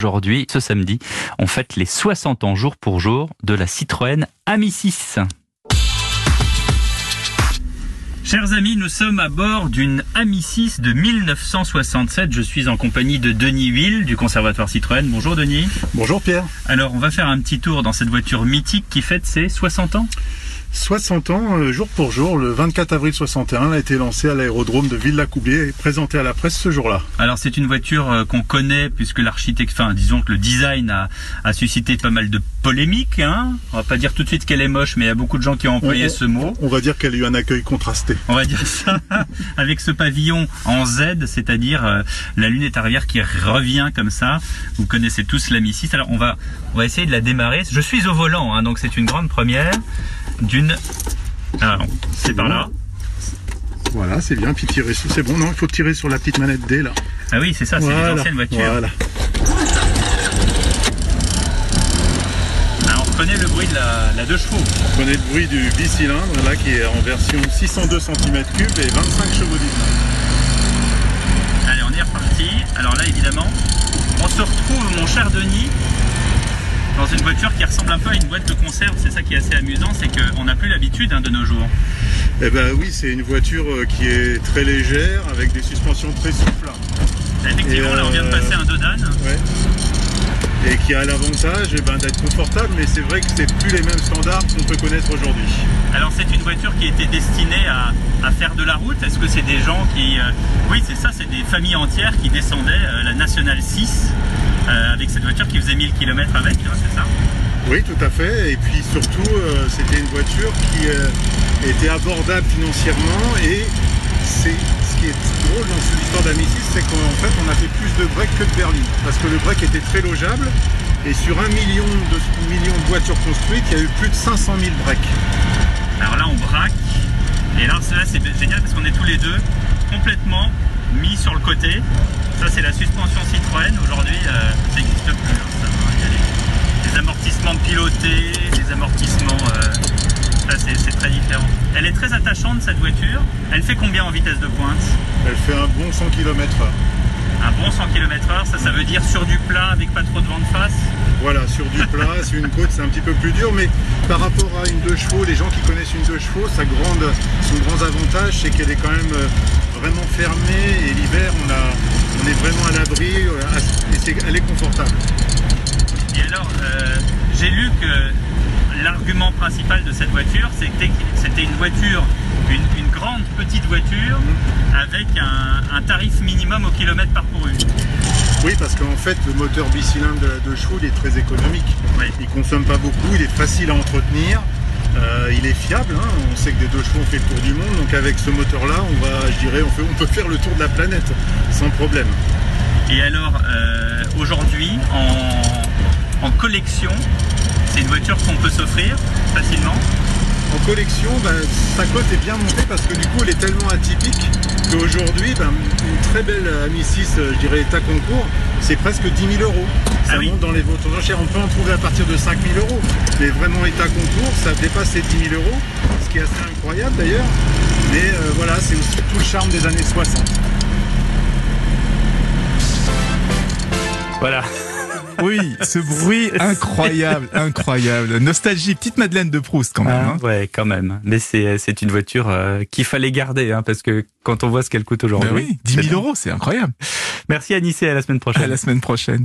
Aujourd'hui, ce samedi, on fête les 60 ans jour pour jour de la Citroën Ami 6. Chers amis, nous sommes à bord d'une Ami 6 de 1967. Je suis en compagnie de Denis Huil du Conservatoire Citroën. Bonjour Denis. Bonjour Pierre. Alors, on va faire un petit tour dans cette voiture mythique qui fête ses 60 ans. 60 ans, euh, jour pour jour, le 24 avril 61, a été lancé à l'aérodrome de Villa-Coublier et présenté à la presse ce jour-là. Alors c'est une voiture euh, qu'on connaît puisque l'architecte, enfin disons que le design a, a suscité pas mal de polémiques. Hein on va pas dire tout de suite qu'elle est moche, mais il y a beaucoup de gens qui ont employé ce mot. On va dire qu'elle a eu un accueil contrasté. On va dire ça avec ce pavillon en Z, c'est-à-dire euh, la lunette arrière qui revient comme ça. Vous connaissez tous la Mi 6. Alors on va on va essayer de la démarrer. Je suis au volant, hein, donc c'est une grande première d'une. Alors, c'est par là. Voilà, c'est bien. Puis tirer sur. C'est bon, non Il faut tirer sur la petite manette D là. Ah oui, c'est ça, c'est Voilà, les anciennes voitures. Voilà. Ah, on reconnaît le bruit de la, la deux chevaux. On connaît le bruit du bicylindre là qui est en version 602 cm3 et 25 chevaux. Allez, on est reparti. Alors là, évidemment, on se retrouve, mon cher Denis, dans une voiture qui ressemble un peu à une boîte de conserve. C'est ça qui est assez amusant, c'est qu'on n'a plus l'habitude hein, de nos jours. Eh ben oui, c'est une voiture euh, qui est très légère avec des suspensions très souples. Effectivement, là, on vient de euh, passer un Dodan. Ouais. Et qui a l'avantage eh ben, d'être confortable, mais c'est vrai que c'est plus les mêmes standards qu'on peut connaître aujourd'hui. Alors, c'est une voiture qui était destinée à, à faire de la route. Est-ce que c'est des gens qui. euh, Oui, c'est ça, c'est des familles entières qui descendaient euh, la Nationale 6 euh, avec cette voiture qui faisait 1000 km avec, hein, c'est ça? Oui, tout à fait. Et puis surtout, c'était une voiture qui était abordable financièrement. Et c'est ce qui est drôle dans cette histoire d'Ami6, c'est qu'en fait, on a fait plus de break que de berline. Parce que le break était très logeable. Et sur un million de, million de voitures construites, il y a eu plus de 500 000 breaks. Alors là, on braque. Et là, c'est- là, c'est génial parce qu'on est tous les deux complètement mis sur le côté. Ça, c'est la suspension Citroën. Aujourd'hui, euh, attachante, cette voiture. Elle fait combien en vitesse de pointe Elle fait un bon 100 km/h. Un bon 100 km/h. Ça, ça veut dire sur du plat avec pas trop de vent de face. Voilà, sur du plat, sur une côte, c'est un petit peu plus dur, mais par rapport à une deux chevaux, les gens qui connaissent une deux chevaux, sa grande, son grand avantage, c'est qu'elle est quand même euh, vraiment fermée et l'hiver, on, a, on est vraiment à l'abri euh, et elle est confortable. Et alors, euh, j'ai lu que l'argument principal de cette voiture, c'était que c'était une voiture, une, une grande petite voiture, avec un, un tarif minimum au kilomètre parcouru. Oui, parce qu'en fait, le moteur bicylindre de la chevaux, il est très économique. Oui. Il consomme pas beaucoup, il est facile à entretenir. euh, il est fiable, hein. on sait que des deux chevaux on fait le tour du monde, donc avec ce moteur-là, on va, je dirais, on, fait, on peut faire le tour de la planète sans problème. Et alors, euh, aujourd'hui, en, en collection, qu'on peut s'offrir facilement. En collection, ben, sa cote est bien montée parce que du coup, elle est tellement atypique qu'aujourd'hui, ben, une très belle Ami 6, euh, je dirais état concours, c'est presque 10 000 euros. Ça Ah oui. monte dans les ventes aux enchères. On peut en trouver à partir de 5 000 euros, mais vraiment état concours, ça dépasse les 10 000 euros, ce qui est assez incroyable d'ailleurs. Mais euh, voilà, c'est aussi tout le charme des années 60. Voilà. Oui, ce bruit incroyable, incroyable. Nostalgie, petite Madeleine de Proust quand même. Ah, hein. ouais, quand même. Mais c'est c'est une voiture euh, qu'il fallait garder, hein, parce que quand on voit ce qu'elle coûte aujourd'hui. Ben oui, 10 c'est 000 bon. euros, c'est incroyable. Merci Anissé, à la semaine prochaine. À la semaine prochaine.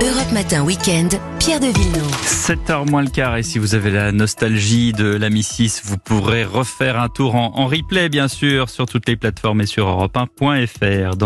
Europe Matin Weekend, Pierre de Villeneuve. 7h moins le quart et si vous avez la nostalgie de la Mi 6, vous pourrez refaire un tour en, en replay bien sûr sur toutes les plateformes et sur europe1.fr. Dans